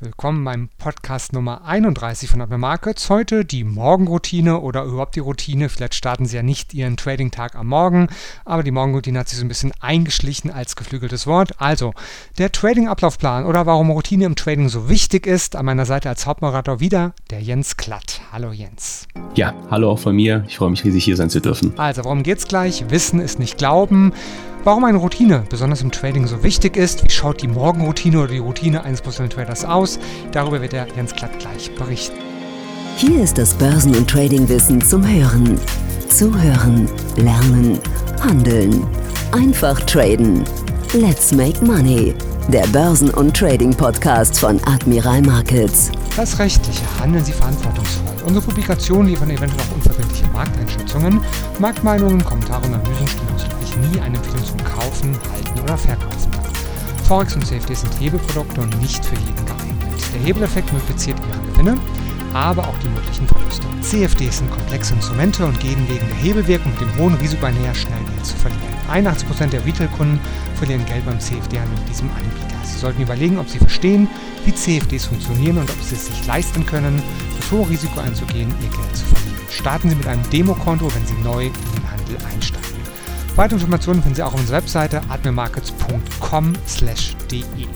Willkommen beim Podcast Nummer 31 von Apple Markets. Heute die Morgenroutine oder überhaupt die Routine. Vielleicht starten Sie ja nicht Ihren Trading-Tag am Morgen, aber die Morgenroutine hat sich so ein bisschen eingeschlichen als geflügeltes Wort. Also, der Trading-Ablaufplan oder warum Routine im Trading so wichtig ist. An meiner Seite als Hauptmoderator wieder der Jens Klatt. Hallo Jens. Ja, hallo auch von mir. Ich freue mich riesig hier sein zu dürfen. Also, worum geht's gleich? Wissen ist nicht Glauben. Warum eine Routine besonders im Trading so wichtig ist, wie schaut die Morgenroutine oder die Routine eines Professional Traders aus, darüber wird der Jens Klatt gleich berichten. Hier ist das Börsen- und Tradingwissen zum Hören. Zuhören, lernen, handeln. Einfach traden. Let's make money. Der Börsen- und Trading-Podcast von Admiral Markets. Das Rechtliche handeln Sie verantwortungsvoll. Unsere Publikationen liefern eventuell auch unverbindliche Markteinschätzungen. Marktmeinungen, Kommentare und Analysen ausdrücklich nie eine Empfehlung zum Kaufen, Halten oder Verkaufen. Forex und CFDs sind Hebelprodukte und nicht für jeden geeignet. Der Hebeleffekt multipliziert Ihre Gewinne, aber auch die möglichen Verluste. CFDs sind komplexe Instrumente und gehen wegen der Hebelwirkung mit dem hohen Risiko einher, schnell Geld zu verlieren. 81% der Retail-Kunden verlieren Geld beim CFD-Handel mit diesem Anbieter. Sie sollten überlegen, ob Sie verstehen, wie CFDs funktionieren und ob Sie es sich leisten können, das hohe Risiko einzugehen, Ihr Geld zu verlieren. Starten Sie mit einem Demokonto, wenn Sie neu in den Handel einsteigen. Weitere Informationen finden Sie auch auf unserer Webseite admirmarkets.com/de.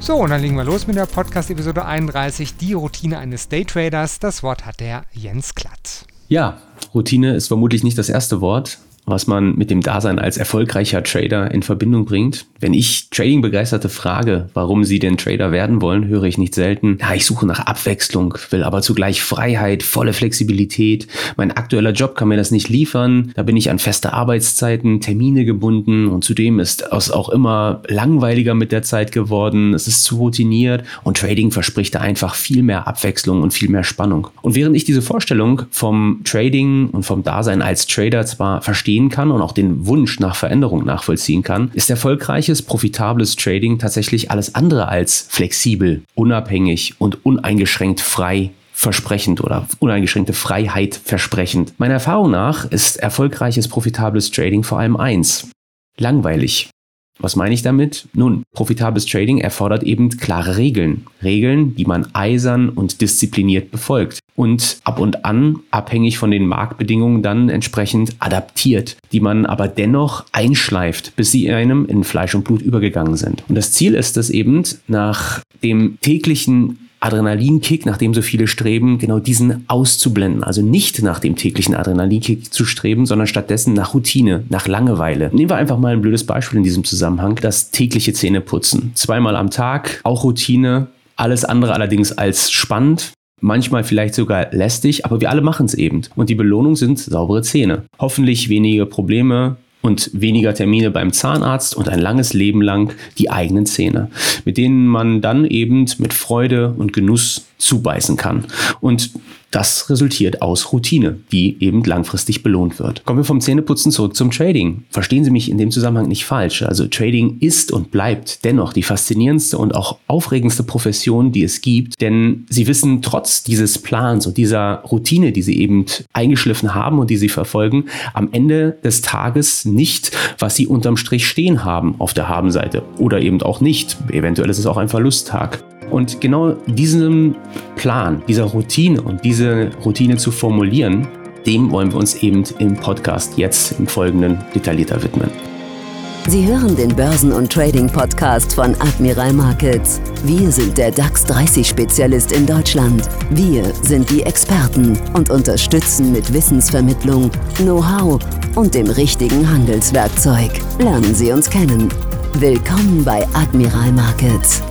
So, und dann legen wir los mit der Podcast-Episode 31, die Routine eines Daytraders. Das Wort hat der Jens Klatt. Ja, Routine ist vermutlich nicht das erste Wort, was man mit dem Dasein als erfolgreicher Trader in Verbindung bringt. Wenn ich Trading-Begeisterte frage, warum sie denn Trader werden wollen, höre ich nicht selten, ja, ich suche nach Abwechslung, will aber zugleich Freiheit, volle Flexibilität. Mein aktueller Job kann mir das nicht liefern. Da bin ich an feste Arbeitszeiten, Termine gebunden und zudem ist es auch immer langweiliger mit der Zeit geworden. Es ist zu routiniert und Trading verspricht da einfach viel mehr Abwechslung und viel mehr Spannung. Und während ich diese Vorstellung vom Trading und vom Dasein als Trader zwar verstehen kann und auch den Wunsch nach Veränderung nachvollziehen kann, ist erfolgreiches, profitables Trading tatsächlich alles andere als flexibel, unabhängig und uneingeschränkt frei versprechend oder uneingeschränkte Freiheit versprechend. Meiner Erfahrung nach ist erfolgreiches, profitables Trading vor allem eins. Langweilig. Was meine ich damit? Nun, profitables Trading erfordert eben klare Regeln. Regeln, die man eisern und diszipliniert befolgt. Und ab und an, abhängig von den Marktbedingungen, dann entsprechend adaptiert, die man aber dennoch einschleift, bis sie einem in Fleisch und Blut übergegangen sind. Und das Ziel ist es eben, nach dem täglichen Adrenalinkick, nach dem so viele streben, genau diesen auszublenden. Also nicht nach dem täglichen Adrenalinkick zu streben, sondern stattdessen nach Routine, nach Langeweile. Nehmen wir einfach mal ein blödes Beispiel in diesem Zusammenhang. Das tägliche Zähneputzen. Zweimal am Tag, auch Routine. Alles andere allerdings als spannend. Manchmal vielleicht sogar lästig, aber wir alle machen es eben. Und die Belohnung sind saubere Zähne. Hoffentlich weniger Probleme, und weniger Termine beim Zahnarzt und ein langes Leben lang die eigenen Zähne, mit denen man dann eben mit Freude und Genuss zubeißen kann. Und das resultiert aus Routine, die eben langfristig belohnt wird. Kommen wir vom Zähneputzen zurück zum Trading. Verstehen Sie mich in dem Zusammenhang nicht falsch. Also Trading ist und bleibt dennoch die faszinierendste und auch aufregendste Profession, die es gibt. Denn Sie wissen trotz dieses Plans und dieser Routine, die Sie eben eingeschliffen haben und die Sie verfolgen, am Ende des Tages nicht, was Sie unterm Strich stehen haben auf der Habenseite. Oder eben auch nicht. Eventuell ist es auch ein Verlusttag. Und genau diesem Plan, dieser Routine und diese Routine zu formulieren, dem wollen wir uns eben im Podcast jetzt im Folgenden detaillierter widmen. Sie hören den Börsen- und Trading-Podcast von Admiral Markets. Wir sind der DAX 30-Spezialist in Deutschland. Wir sind die Experten und unterstützen mit Wissensvermittlung, Know-how und dem richtigen Handelswerkzeug. Lernen Sie uns kennen. Willkommen bei Admiral Markets.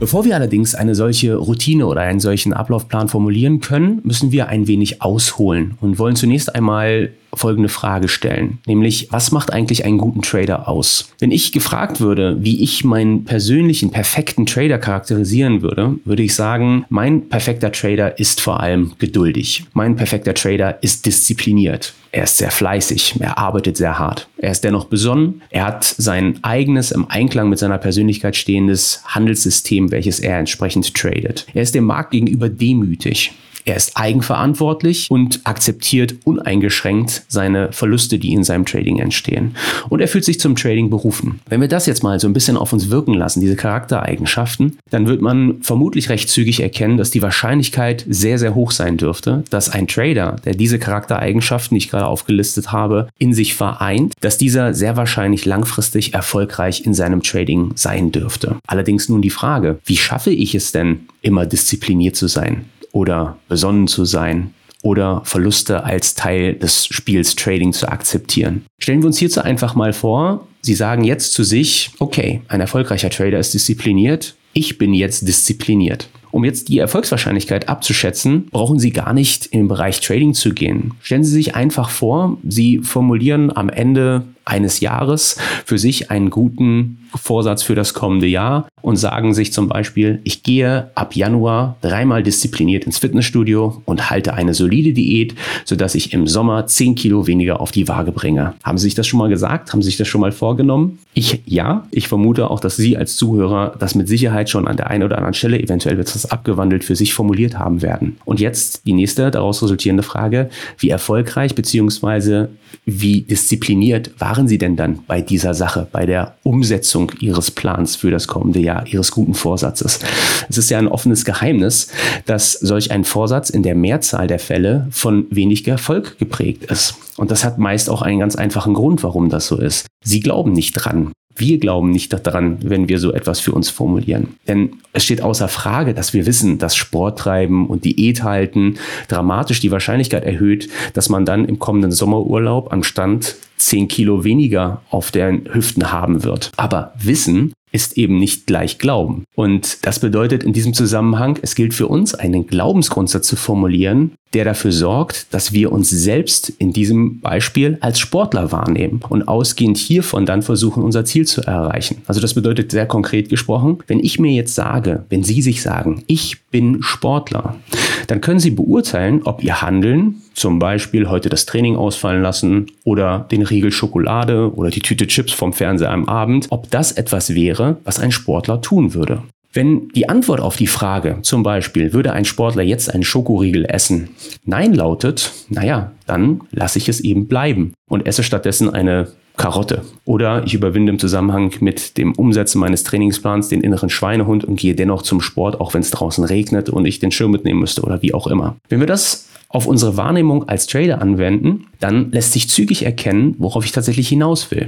Bevor wir allerdings eine solche Routine oder einen solchen Ablaufplan formulieren können, müssen wir ein wenig ausholen und wollen zunächst einmal folgende Frage stellen, nämlich was macht eigentlich einen guten Trader aus? Wenn ich gefragt würde, wie ich meinen persönlichen perfekten Trader charakterisieren würde, würde ich sagen, mein perfekter Trader ist vor allem geduldig. Mein perfekter Trader ist diszipliniert. Er ist sehr fleißig, er arbeitet sehr hart. Er ist dennoch besonnen, er hat sein eigenes im Einklang mit seiner Persönlichkeit stehendes Handelssystem, welches er entsprechend tradet. Er ist dem Markt gegenüber demütig. Er ist eigenverantwortlich und akzeptiert uneingeschränkt seine Verluste, die in seinem Trading entstehen. Und er fühlt sich zum Trading berufen. Wenn wir das jetzt mal so ein bisschen auf uns wirken lassen, diese Charaktereigenschaften, dann wird man vermutlich recht zügig erkennen, dass die Wahrscheinlichkeit sehr, sehr hoch sein dürfte, dass ein Trader, der diese Charaktereigenschaften, die ich gerade aufgelistet habe, in sich vereint, dass dieser sehr wahrscheinlich langfristig erfolgreich in seinem Trading sein dürfte. Allerdings nun die Frage, wie schaffe ich es denn, immer diszipliniert zu sein oder besonnen zu sein oder Verluste als Teil des Spiels Trading zu akzeptieren. Stellen wir uns hierzu einfach mal vor, Sie sagen jetzt zu sich, okay, ein erfolgreicher Trader ist diszipliniert, ich bin jetzt diszipliniert. Um jetzt die Erfolgswahrscheinlichkeit abzuschätzen, brauchen Sie gar nicht in den Bereich Trading zu gehen. Stellen Sie sich einfach vor, Sie formulieren am Ende eines Jahres für sich einen guten Vorsatz für das kommende Jahr und sagen sich zum Beispiel, ich gehe ab Januar dreimal diszipliniert ins Fitnessstudio und halte eine solide Diät, sodass ich im Sommer 10 Kilo weniger auf die Waage bringe. Haben Sie sich das schon mal gesagt? Haben Sie sich das schon mal vorgenommen? Ich ja. Ich vermute auch, dass Sie als Zuhörer das mit Sicherheit schon an der einen oder anderen Stelle, eventuell wird das abgewandelt, für sich formuliert haben werden. Und jetzt die nächste daraus resultierende Frage. Wie erfolgreich bzw. wie diszipliniert waren Sie denn dann bei dieser Sache, bei der Umsetzung Ihres Plans für das kommende Jahr, Ihres guten Vorsatzes? Es ist ja ein offenes Geheimnis, dass solch ein Vorsatz in der Mehrzahl der Fälle von wenig Erfolg geprägt ist. Und das hat meist auch einen ganz einfachen Grund, warum das so ist. Sie glauben nicht dran. Wir glauben nicht daran, wenn wir so etwas für uns formulieren. Denn es steht außer Frage, dass wir wissen, dass Sporttreiben und Diät halten dramatisch die Wahrscheinlichkeit erhöht, dass man dann im kommenden Sommerurlaub am Stand 10 Kilo weniger auf den Hüften haben wird. Aber Wissen ist eben nicht gleich Glauben. Und das bedeutet in diesem Zusammenhang, es gilt für uns, einen Glaubensgrundsatz zu formulieren, der dafür sorgt, dass wir uns selbst in diesem Beispiel als Sportler wahrnehmen und ausgehend hiervon dann versuchen, unser Ziel zu erreichen. Also das bedeutet sehr konkret gesprochen, wenn ich mir jetzt sage, wenn Sie sich sagen, ich bin Sportler, dann können Sie beurteilen, ob Ihr Handeln, zum Beispiel heute das Training ausfallen lassen oder den Riegel Schokolade oder die Tüte Chips vom Fernseher am Abend, ob das etwas wäre, was ein Sportler tun würde. Wenn die Antwort auf die Frage, zum Beispiel, würde ein Sportler jetzt einen Schokoriegel essen, Nein lautet, naja, dann lasse ich es eben bleiben und esse stattdessen eine Karotte. Oder ich überwinde im Zusammenhang mit dem Umsetzen meines Trainingsplans den inneren Schweinehund und gehe dennoch zum Sport, auch wenn es draußen regnet und ich den Schirm mitnehmen müsste oder wie auch immer. Wenn wir das auf unsere Wahrnehmung als Trader anwenden, dann lässt sich zügig erkennen, worauf ich tatsächlich hinaus will.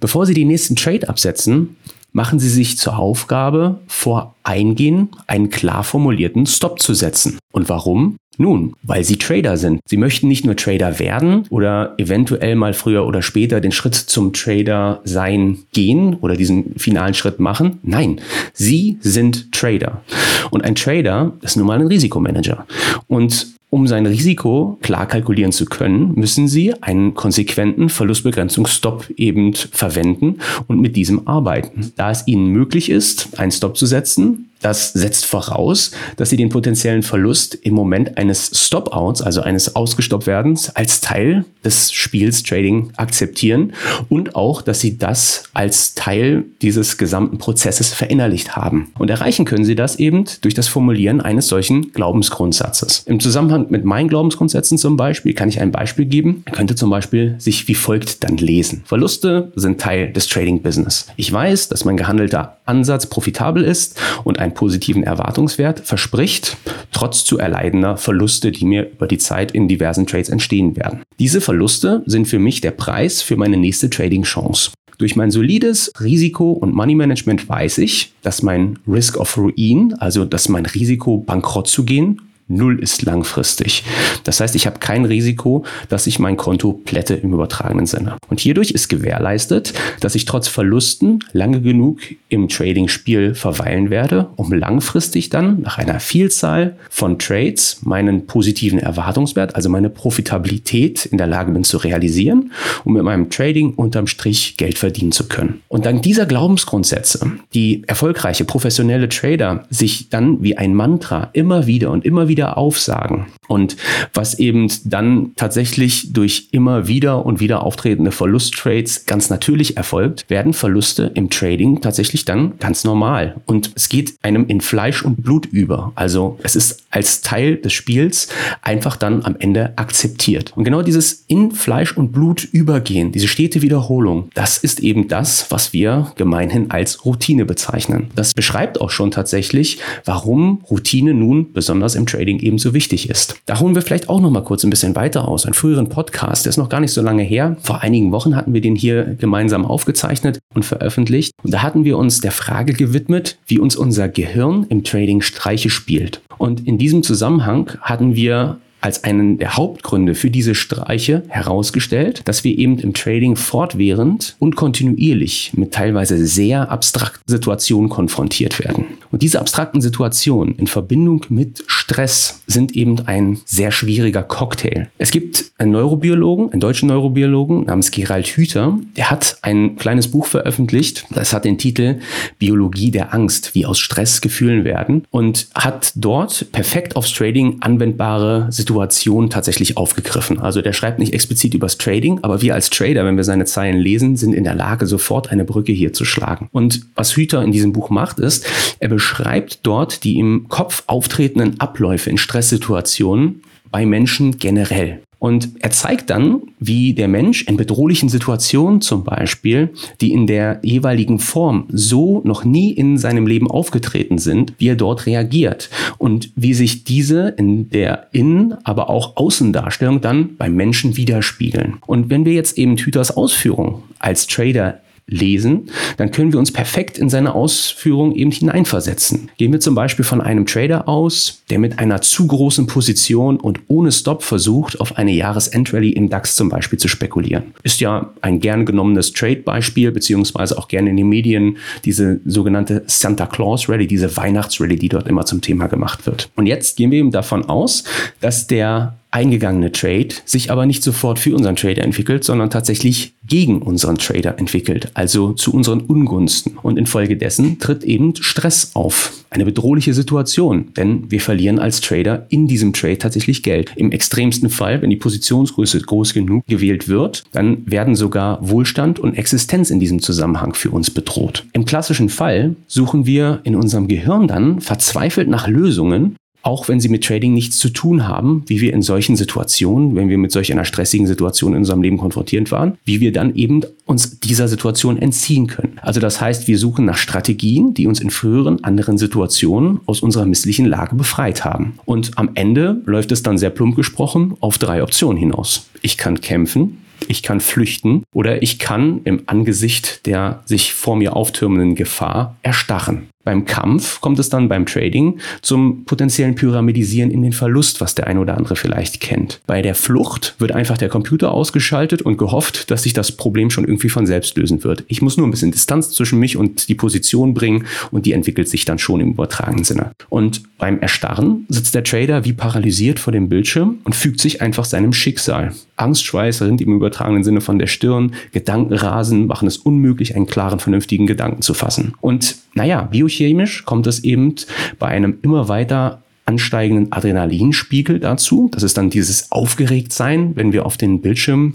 Bevor Sie die nächsten Trade absetzen, machen Sie sich zur Aufgabe, vor Eingehen einen klar formulierten Stop zu setzen. Und warum? Nun, weil Sie Trader sind. Sie möchten nicht nur Trader werden oder eventuell mal früher oder später den Schritt zum Trader sein gehen oder diesen finalen Schritt machen. Nein, Sie sind Trader. Und ein Trader ist nun mal ein Risikomanager. Und um sein Risiko klar kalkulieren zu können, müssen Sie einen konsequenten Verlustbegrenzungsstop eben verwenden und mit diesem arbeiten. Da es Ihnen möglich ist, einen Stop zu setzen, das setzt voraus, dass Sie den potenziellen Verlust im Moment eines Stop-Outs, also eines Ausgestoppt-Werdens, als Teil des Spiels Trading akzeptieren und auch, dass Sie das als Teil dieses gesamten Prozesses verinnerlicht haben. Und erreichen können Sie das eben durch das Formulieren eines solchen Glaubensgrundsatzes. Im Zusammenhang mit meinen Glaubensgrundsätzen zum Beispiel kann ich ein Beispiel geben. Man könnte zum Beispiel sich wie folgt dann lesen. Verluste sind Teil des Trading-Business. Ich weiß, dass mein gehandelter Ansatz profitabel ist und ein positiven Erwartungswert verspricht, trotz zu erleidender Verluste, die mir über die Zeit in diversen Trades entstehen werden. Diese Verluste sind für mich der Preis für meine nächste Trading-Chance. Durch mein solides Risiko- und Money-Management weiß ich, dass mein Risk of Ruin, also dass mein Risiko, bankrott zu gehen, Null ist langfristig. Das heißt, ich habe kein Risiko, dass ich mein Konto plätte im übertragenen Sinne. Und hierdurch ist gewährleistet, dass ich trotz Verlusten lange genug im Trading-Spiel verweilen werde, um langfristig dann nach einer Vielzahl von Trades meinen positiven Erwartungswert, also meine Profitabilität in der Lage bin zu realisieren, um mit meinem Trading unterm Strich Geld verdienen zu können. Und dank dieser Glaubensgrundsätze, die erfolgreiche professionelle Trader sich dann wie ein Mantra immer wieder und immer wieder wieder aufsagen, Und was eben dann tatsächlich durch immer wieder und wieder auftretende Verlusttrades ganz natürlich erfolgt, werden Verluste im Trading tatsächlich dann ganz normal. Und es geht einem in Fleisch und Blut über. Also es ist als Teil des Spiels einfach dann am Ende akzeptiert. Und genau dieses in Fleisch und Blut übergehen, diese stete Wiederholung, das ist eben das, was wir gemeinhin als Routine bezeichnen. Das beschreibt auch schon tatsächlich, warum Routine nun besonders im Trading eben so wichtig ist. Da holen wir vielleicht auch noch mal kurz ein bisschen weiter aus. Einen früheren Podcast, der ist noch gar nicht so lange her. Vor einigen Wochen hatten wir den hier gemeinsam aufgezeichnet und veröffentlicht. Und da hatten wir uns der Frage gewidmet, wie uns unser Gehirn im Trading Streiche spielt. Und in diesem Zusammenhang hatten wir als einen der Hauptgründe für diese Streiche herausgestellt, dass wir eben im Trading fortwährend und kontinuierlich mit teilweise sehr abstrakten Situationen konfrontiert werden. Und diese abstrakten Situationen in Verbindung mit Stress sind eben ein sehr schwieriger Cocktail. Es gibt einen Neurobiologen, einen deutschen Neurobiologen namens Gerald Hüther, der hat ein kleines Buch veröffentlicht, das hat den Titel Biologie der Angst, wie aus Stress Gefühlen werden und hat dort perfekt aufs Trading anwendbare Situationen Situation tatsächlich aufgegriffen. Also der schreibt nicht explizit übers Trading, aber wir als Trader, wenn wir seine Zeilen lesen, sind in der Lage, sofort eine Brücke hier zu schlagen. Und was Hüter in diesem Buch macht, ist, er beschreibt dort die im Kopf auftretenden Abläufe in Stresssituationen bei Menschen generell. Und er zeigt dann, wie der Mensch in bedrohlichen Situationen zum Beispiel, die in der jeweiligen Form so noch nie in seinem Leben aufgetreten sind, wie er dort reagiert und wie sich diese in der Innen-, aber auch Außendarstellung dann beim Menschen widerspiegeln. Und wenn wir jetzt eben Hüters Ausführung als Trader lesen, dann können wir uns perfekt in seine Ausführung eben hineinversetzen. Gehen wir zum Beispiel von einem Trader aus, der mit einer zu großen Position und ohne Stop versucht, auf eine Jahresendrallye im DAX zum Beispiel zu spekulieren. Ist ja ein gern genommenes Trade-Beispiel, beziehungsweise auch gerne in den Medien diese sogenannte Santa Claus Rally, diese Weihnachtsrally, die dort immer zum Thema gemacht wird. Und jetzt gehen wir eben davon aus, dass der eingegangene Trade sich aber nicht sofort für unseren Trader entwickelt, sondern tatsächlich gegen unseren Trader entwickelt, also zu unseren Ungunsten. Und infolgedessen tritt eben Stress auf. Eine bedrohliche Situation, denn wir verlieren als Trader in diesem Trade tatsächlich Geld. Im extremsten Fall, wenn die Positionsgröße groß genug gewählt wird, dann werden sogar Wohlstand und Existenz in diesem Zusammenhang für uns bedroht. Im klassischen Fall suchen wir in unserem Gehirn dann verzweifelt nach Lösungen, auch wenn sie mit Trading nichts zu tun haben, wie wir in solchen Situationen, wenn wir mit solch einer stressigen Situation in unserem Leben konfrontiert waren, wie wir dann eben uns dieser Situation entziehen können. Also das heißt, wir suchen nach Strategien, die uns in früheren anderen Situationen aus unserer misslichen Lage befreit haben. Und am Ende läuft es dann sehr plump gesprochen auf drei Optionen hinaus. Ich kann kämpfen, ich kann flüchten oder ich kann im Angesicht der sich vor mir auftürmenden Gefahr erstarren. Beim Kampf kommt es dann beim Trading zum potenziellen Pyramidisieren in den Verlust, was der ein oder andere vielleicht kennt. Bei der Flucht wird einfach der Computer ausgeschaltet und gehofft, dass sich das Problem schon irgendwie von selbst lösen wird. Ich muss nur ein bisschen Distanz zwischen mich und die Position bringen und die entwickelt sich dann schon im übertragenen Sinne. Und beim Erstarren sitzt der Trader wie paralysiert vor dem Bildschirm und fügt sich einfach seinem Schicksal. Angstschweiß rinnt im übertragenen Sinne von der Stirn, Gedankenrasen machen es unmöglich, einen klaren, vernünftigen Gedanken zu fassen. Und naja, biochemisch kommt es eben bei einem immer weiter ansteigenden Adrenalinspiegel dazu. Das ist dann dieses Aufgeregtsein, wenn wir auf den Bildschirm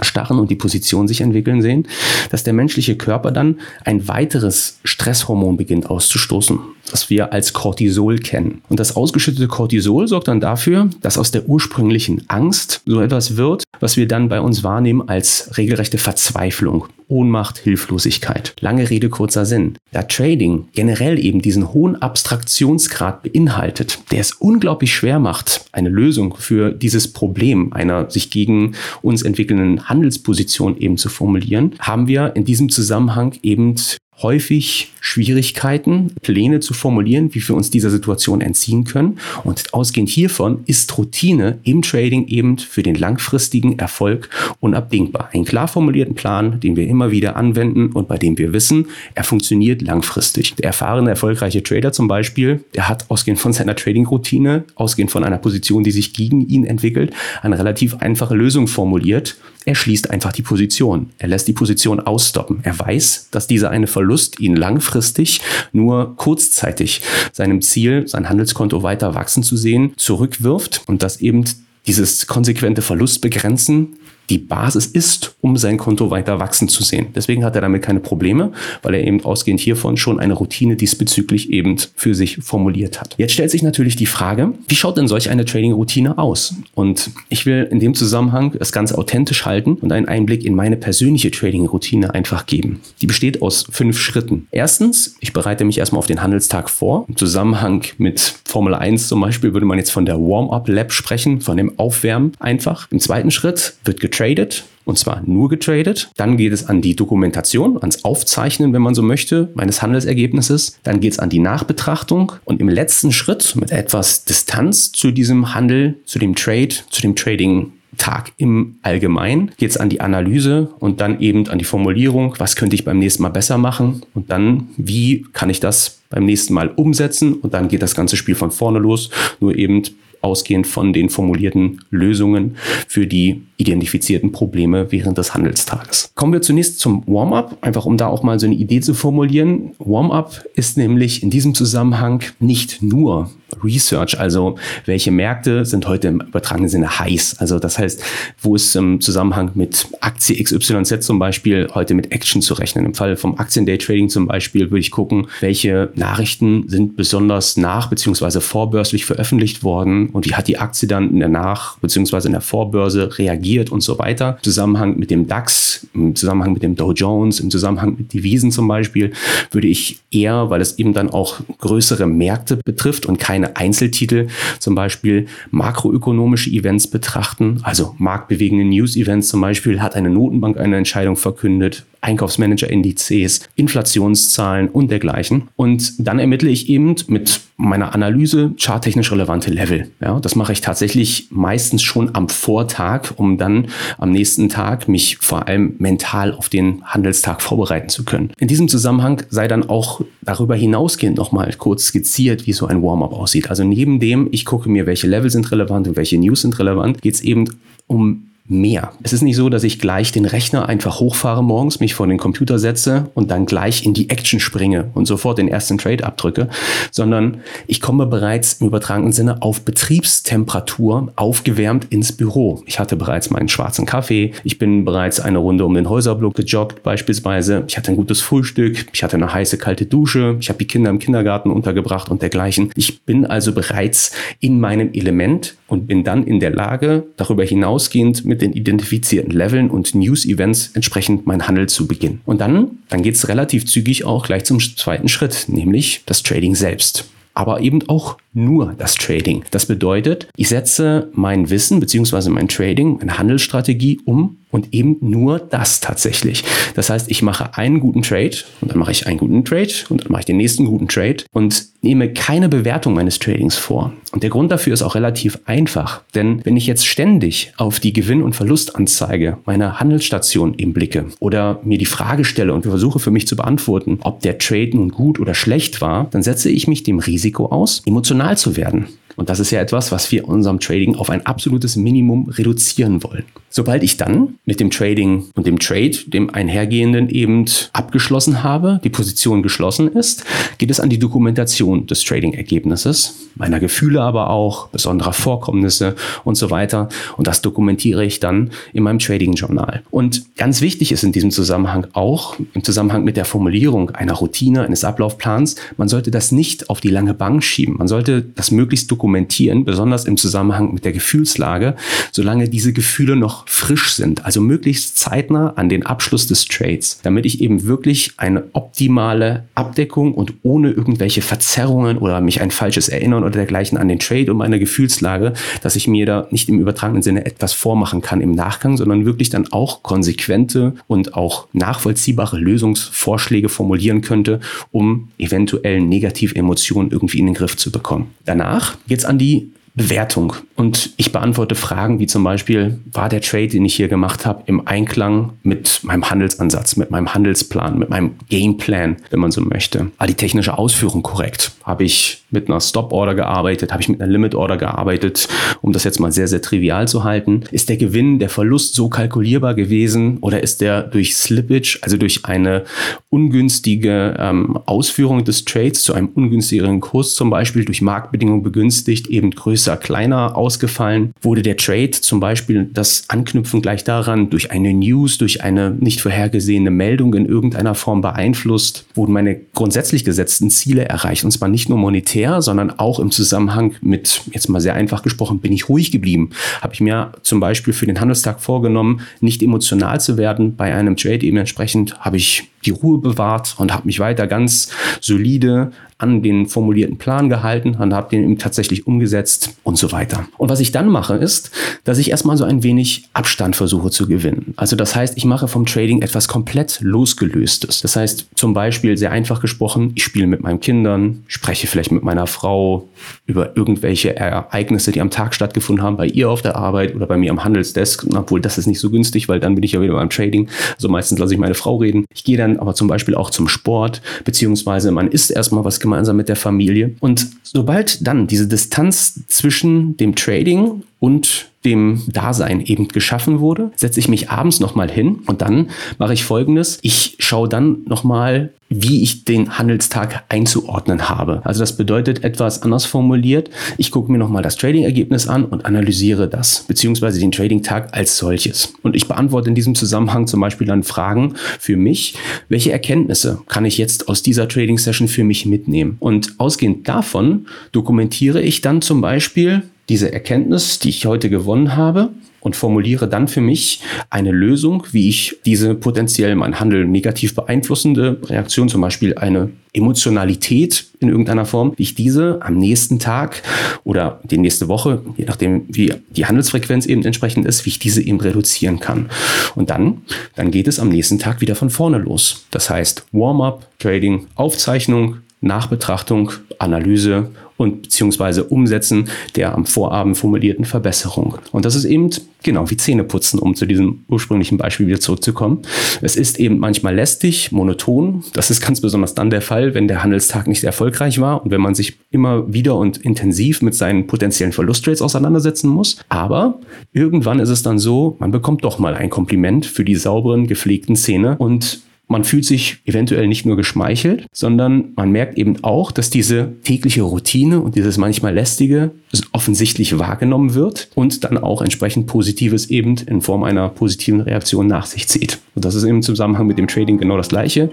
starren und die Position sich entwickeln sehen, dass der menschliche Körper dann ein weiteres Stresshormon beginnt auszustoßen, das wir als Cortisol kennen. Und das ausgeschüttete Cortisol sorgt dann dafür, dass aus der ursprünglichen Angst so etwas wird, was wir dann bei uns wahrnehmen als regelrechte Verzweiflung. Ohnmacht, Hilflosigkeit. Lange Rede, kurzer Sinn. Da Trading generell eben diesen hohen Abstraktionsgrad beinhaltet, der es unglaublich schwer macht, eine Lösung für dieses Problem einer sich gegen uns entwickelnden Handelsposition eben zu formulieren, haben wir in diesem Zusammenhang eben häufig Schwierigkeiten, Pläne zu formulieren, wie wir uns dieser Situation entziehen können. Und ausgehend hiervon ist Routine im Trading eben für den langfristigen Erfolg unabdingbar. Einen klar formulierten Plan, den wir immer wieder anwenden und bei dem wir wissen, er funktioniert langfristig. Der erfahrene, erfolgreiche Trader zum Beispiel, der hat ausgehend von seiner Trading-Routine, ausgehend von einer Position, die sich gegen ihn entwickelt, eine relativ einfache Lösung formuliert, Er schließt einfach die Position. Er lässt die Position ausstoppen. Er weiß, dass dieser eine Verlust ihn langfristig nur kurzzeitig seinem Ziel, sein Handelskonto weiter wachsen zu sehen, zurückwirft und dass eben dieses konsequente Verlustbegrenzen die Basis ist, um sein Konto weiter wachsen zu sehen. Deswegen hat er damit keine Probleme, weil er eben ausgehend hiervon schon eine Routine diesbezüglich eben für sich formuliert hat. Jetzt stellt sich natürlich die Frage, wie schaut denn solch eine Trading-Routine aus? Und ich will in dem Zusammenhang es ganz authentisch halten und einen Einblick in meine persönliche Trading-Routine einfach geben. Die besteht aus fünf Schritten. Erstens, ich bereite mich erstmal auf den Handelstag vor. Im Zusammenhang mit Formel 1 zum Beispiel würde man jetzt von der Warm-up-Lab sprechen, von dem Aufwärmen einfach. Im zweiten Schritt wird getradet getradet und zwar nur getradet. Dann geht es an die Dokumentation, ans Aufzeichnen, wenn man so möchte, meines Handelsergebnisses. Dann geht es an die Nachbetrachtung und im letzten Schritt mit etwas Distanz zu diesem Handel, zu dem Trade, zu dem Trading Tag im Allgemeinen geht es an die Analyse und dann eben an die Formulierung, was könnte ich beim nächsten Mal besser machen und dann, wie kann ich das beim nächsten Mal umsetzen und dann geht das ganze Spiel von vorne los, nur eben ausgehend von den formulierten Lösungen für die identifizierten Probleme während des Handelstages. Kommen wir zunächst zum Warm-up, einfach um da auch mal so eine Idee zu formulieren. Warm-up ist nämlich in diesem Zusammenhang nicht nur Research, also welche Märkte sind heute im übertragenen Sinne heiß. Also das heißt, wo ist im Zusammenhang mit Aktie XYZ zum Beispiel heute mit Action zu rechnen. Im Fall vom Aktien-Day-Trading zum Beispiel würde ich gucken, welche Nachrichten sind besonders nach bzw. vorbörslich veröffentlicht worden und wie hat die Aktie dann in der Nach- bzw. in der Vorbörse reagiert und so weiter. Im Zusammenhang mit dem DAX, im Zusammenhang mit dem Dow Jones, im Zusammenhang mit Devisen zum Beispiel, würde ich eher, weil es eben dann auch größere Märkte betrifft und keine Einzeltitel, zum Beispiel makroökonomische Events betrachten, also marktbewegende News-Events zum Beispiel, hat eine Notenbank eine Entscheidung verkündet, Einkaufsmanager-Indizes, Inflationszahlen und dergleichen. Und dann ermittle ich eben mit meiner Analyse charttechnisch relevante Level. Ja, das mache ich tatsächlich meistens schon am Vortag, um dann am nächsten Tag mich vor allem mental auf den Handelstag vorbereiten zu können. In diesem Zusammenhang sei dann auch darüber hinausgehend nochmal kurz skizziert, wie so ein Warm-up aussieht. Also neben dem, ich gucke mir, welche Level sind relevant und welche News sind relevant, geht es eben um mehr. Es ist nicht so, dass ich gleich den Rechner einfach hochfahre morgens, mich vor den Computer setze und dann gleich in die Action springe und sofort den ersten Trade abdrücke, sondern ich komme bereits im übertragenen Sinne auf Betriebstemperatur aufgewärmt ins Büro. Ich hatte bereits meinen schwarzen Kaffee, ich bin bereits eine Runde um den Häuserblock gejoggt beispielsweise, ich hatte ein gutes Frühstück, ich hatte eine heiße kalte Dusche, ich habe die Kinder im Kindergarten untergebracht und dergleichen. Ich bin also bereits in meinem Element und bin dann in der Lage, darüber hinausgehend mit den identifizierten Leveln und News-Events entsprechend mein Handel zu beginnen. Und dann, dann geht es relativ zügig auch gleich zum zweiten Schritt, nämlich das Trading selbst aber eben auch nur das Trading. Das bedeutet, ich setze mein Wissen bzw. mein Trading, meine Handelsstrategie um und eben nur das tatsächlich. Das heißt, ich mache einen guten Trade und dann mache ich einen guten Trade und dann mache ich den nächsten guten Trade und nehme keine Bewertung meines Tradings vor. Und der Grund dafür ist auch relativ einfach, denn wenn ich jetzt ständig auf die Gewinn- und Verlustanzeige meiner Handelsstation eben blicke oder mir die Frage stelle und versuche für mich zu beantworten, ob der Trade nun gut oder schlecht war, dann setze ich mich dem Risiko aus, emotional zu werden. Und das ist ja etwas, was wir unserem Trading auf ein absolutes Minimum reduzieren wollen. Sobald ich dann mit dem Trading und dem Trade, dem einhergehenden eben abgeschlossen habe, die Position geschlossen ist, geht es an die Dokumentation des Trading-Ergebnisses, meiner Gefühle aber auch, besonderer Vorkommnisse und so weiter. Und das dokumentiere ich dann in meinem Trading-Journal. Und ganz wichtig ist in diesem Zusammenhang auch, im Zusammenhang mit der Formulierung einer Routine, eines Ablaufplans, man sollte das nicht auf die lange Bank schieben. Man sollte das möglichst dokumentieren, besonders im Zusammenhang mit der Gefühlslage, solange diese Gefühle noch frisch sind, also möglichst zeitnah an den Abschluss des Trades, damit ich eben wirklich eine optimale Abdeckung und ohne irgendwelche Verzerrungen oder mich ein falsches Erinnern oder dergleichen an den Trade und meine Gefühlslage, dass ich mir da nicht im übertragenen Sinne etwas vormachen kann im Nachgang, sondern wirklich dann auch konsequente und auch nachvollziehbare Lösungsvorschläge formulieren könnte, um eventuell negative Emotionen irgendwie in den Griff zu bekommen. Danach geht es an die Bewertung. Und ich beantworte Fragen wie zum Beispiel, war der Trade, den ich hier gemacht habe, im Einklang mit meinem Handelsansatz, mit meinem Handelsplan, mit meinem Gameplan, wenn man so möchte? War die technische Ausführung korrekt? Habe ich mit einer Stop-Order gearbeitet? Habe ich mit einer Limit-Order gearbeitet? Um das jetzt mal sehr, sehr trivial zu halten. Ist der Gewinn, der Verlust so kalkulierbar gewesen oder ist der durch Slippage, also durch eine ungünstige ähm, Ausführung des Trades zu einem ungünstigeren Kurs zum Beispiel durch Marktbedingungen begünstigt, eben größer, kleiner ausgefallen? Wurde der Trade zum Beispiel das Anknüpfen gleich daran durch eine News, durch eine nicht vorhergesehene Meldung in irgendeiner Form beeinflusst? Wurden meine grundsätzlich gesetzten Ziele erreicht? Und zwar nicht nur monetär, sondern auch im Zusammenhang mit, jetzt mal sehr einfach gesprochen, bin ich ruhig geblieben? Habe ich mir zum Beispiel für den Handelstag vorgenommen, nicht emotional zu werden bei einem Trade. Eben entsprechend habe ich die Ruhe bewahrt und habe mich weiter ganz solide an den formulierten Plan gehalten und habe den eben tatsächlich umgesetzt und so weiter. Und was ich dann mache, ist, dass ich erstmal so ein wenig Abstand versuche zu gewinnen. Also das heißt, ich mache vom Trading etwas komplett losgelöstes. Das heißt, zum Beispiel sehr einfach gesprochen, ich spiele mit meinen Kindern, spreche vielleicht mit meiner Frau über irgendwelche Ereignisse, die am Tag stattgefunden haben, bei ihr auf der Arbeit oder bei mir am Handelsdesk, obwohl das ist nicht so günstig, weil dann bin ich ja wieder beim Trading. Also meistens lasse ich meine Frau reden. Ich gehe dann aber zum Beispiel auch zum Sport, beziehungsweise man isst erstmal was gemeinsam mit der Familie. Und sobald dann diese Distanz zwischen dem Trading und dem Dasein eben geschaffen wurde, setze ich mich abends nochmal hin und dann mache ich folgendes. Ich schaue dann nochmal, wie ich den Handelstag einzuordnen habe. Also das bedeutet etwas anders formuliert. Ich gucke mir nochmal das Trading-Ergebnis an und analysiere das, beziehungsweise den Trading-Tag als solches. Und ich beantworte in diesem Zusammenhang zum Beispiel dann Fragen für mich. Welche Erkenntnisse kann ich jetzt aus dieser Trading-Session für mich mitnehmen? Und ausgehend davon dokumentiere ich dann zum Beispiel diese Erkenntnis, die ich heute gewonnen habe, und formuliere dann für mich eine Lösung, wie ich diese potenziell mein Handeln negativ beeinflussende Reaktion, zum Beispiel eine Emotionalität in irgendeiner Form, wie ich diese am nächsten Tag oder die nächste Woche, je nachdem wie die Handelsfrequenz eben entsprechend ist, wie ich diese eben reduzieren kann. Und dann, dann geht es am nächsten Tag wieder von vorne los. Das heißt Warm-up, Trading, Aufzeichnung, Nachbetrachtung, Analyse und beziehungsweise Umsetzen der am Vorabend formulierten Verbesserung. Und das ist eben genau wie Zähneputzen, um zu diesem ursprünglichen Beispiel wieder zurückzukommen. Es ist eben manchmal lästig, monoton. Das ist ganz besonders dann der Fall, wenn der Handelstag nicht erfolgreich war und wenn man sich immer wieder und intensiv mit seinen potenziellen Verlustrates auseinandersetzen muss. Aber irgendwann ist es dann so, man bekommt doch mal ein Kompliment für die sauberen, gepflegten Zähne und man fühlt sich eventuell nicht nur geschmeichelt, sondern man merkt eben auch, dass diese tägliche Routine und dieses manchmal lästige offensichtlich wahrgenommen wird und dann auch entsprechend Positives eben in Form einer positiven Reaktion nach sich zieht. Und das ist im Zusammenhang mit dem Trading genau das Gleiche.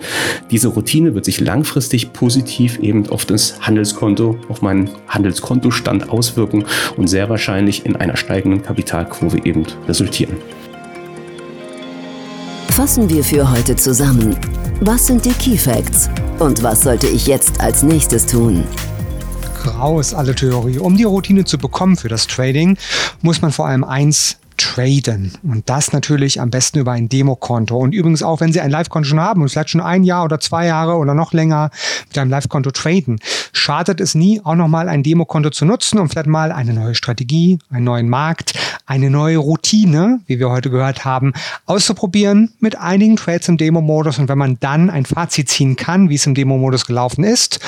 Diese Routine wird sich langfristig positiv eben auf das Handelskonto, auf meinen Handelskontostand auswirken und sehr wahrscheinlich in einer steigenden Kapitalkurve eben resultieren. Fassen wir für heute zusammen. Was sind die Key Facts? Und was sollte ich jetzt als nächstes tun? Raus alle Theorie. Um die Routine zu bekommen für das Trading, muss man vor allem eins traden. Und das natürlich am besten über ein Demokonto. Und übrigens auch, wenn Sie ein Live-Konto schon haben und vielleicht schon ein Jahr oder zwei Jahre oder noch länger mit einem Live-Konto traden, schadet es nie, auch nochmal ein Demokonto zu nutzen und vielleicht mal eine neue Strategie, einen neuen Markt, eine neue Routine, wie wir heute gehört haben, auszuprobieren mit einigen Trades im Demo-Modus. Und wenn man dann ein Fazit ziehen kann, wie es im Demo-Modus gelaufen ist,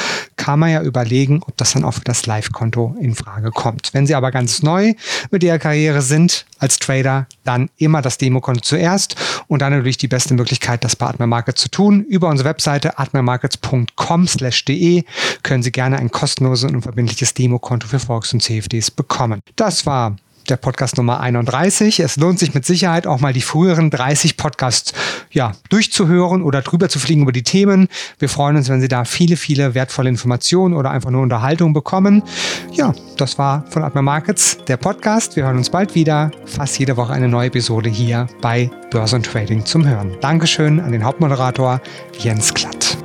kann man ja überlegen, ob das dann auch für das Live-Konto in Frage kommt. Wenn Sie aber ganz neu mit Ihrer Karriere sind, als Trader dann immer das Demokonto zuerst und dann natürlich die beste Möglichkeit, das bei Atmer Markets zu tun. Über unsere Webseite atmermarkets.com/de können Sie gerne ein kostenloses und unverbindliches Demokonto für Volks- und CFDs bekommen. Das war der Podcast Nummer 31. Es lohnt sich mit Sicherheit auch mal die früheren 30 Podcasts ja, durchzuhören oder drüber zu fliegen über die Themen. Wir freuen uns, wenn Sie da viele, viele wertvolle Informationen oder einfach nur Unterhaltung bekommen. Ja, das war von Atma Markets der Podcast. Wir hören uns bald wieder. Fast jede Woche eine neue Episode hier bei Börsen Trading zum Hören. Dankeschön an den Hauptmoderator Jens Klatt.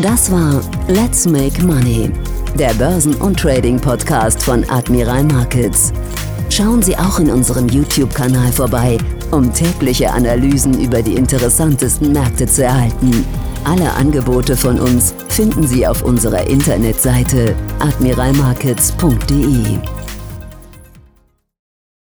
Das war Let's Make Money der Börsen- und Trading-Podcast von Admiral Markets. Schauen Sie auch in unserem YouTube-Kanal vorbei, um tägliche Analysen über die interessantesten Märkte zu erhalten. Alle Angebote von uns finden Sie auf unserer Internetseite admiralmarkets.de.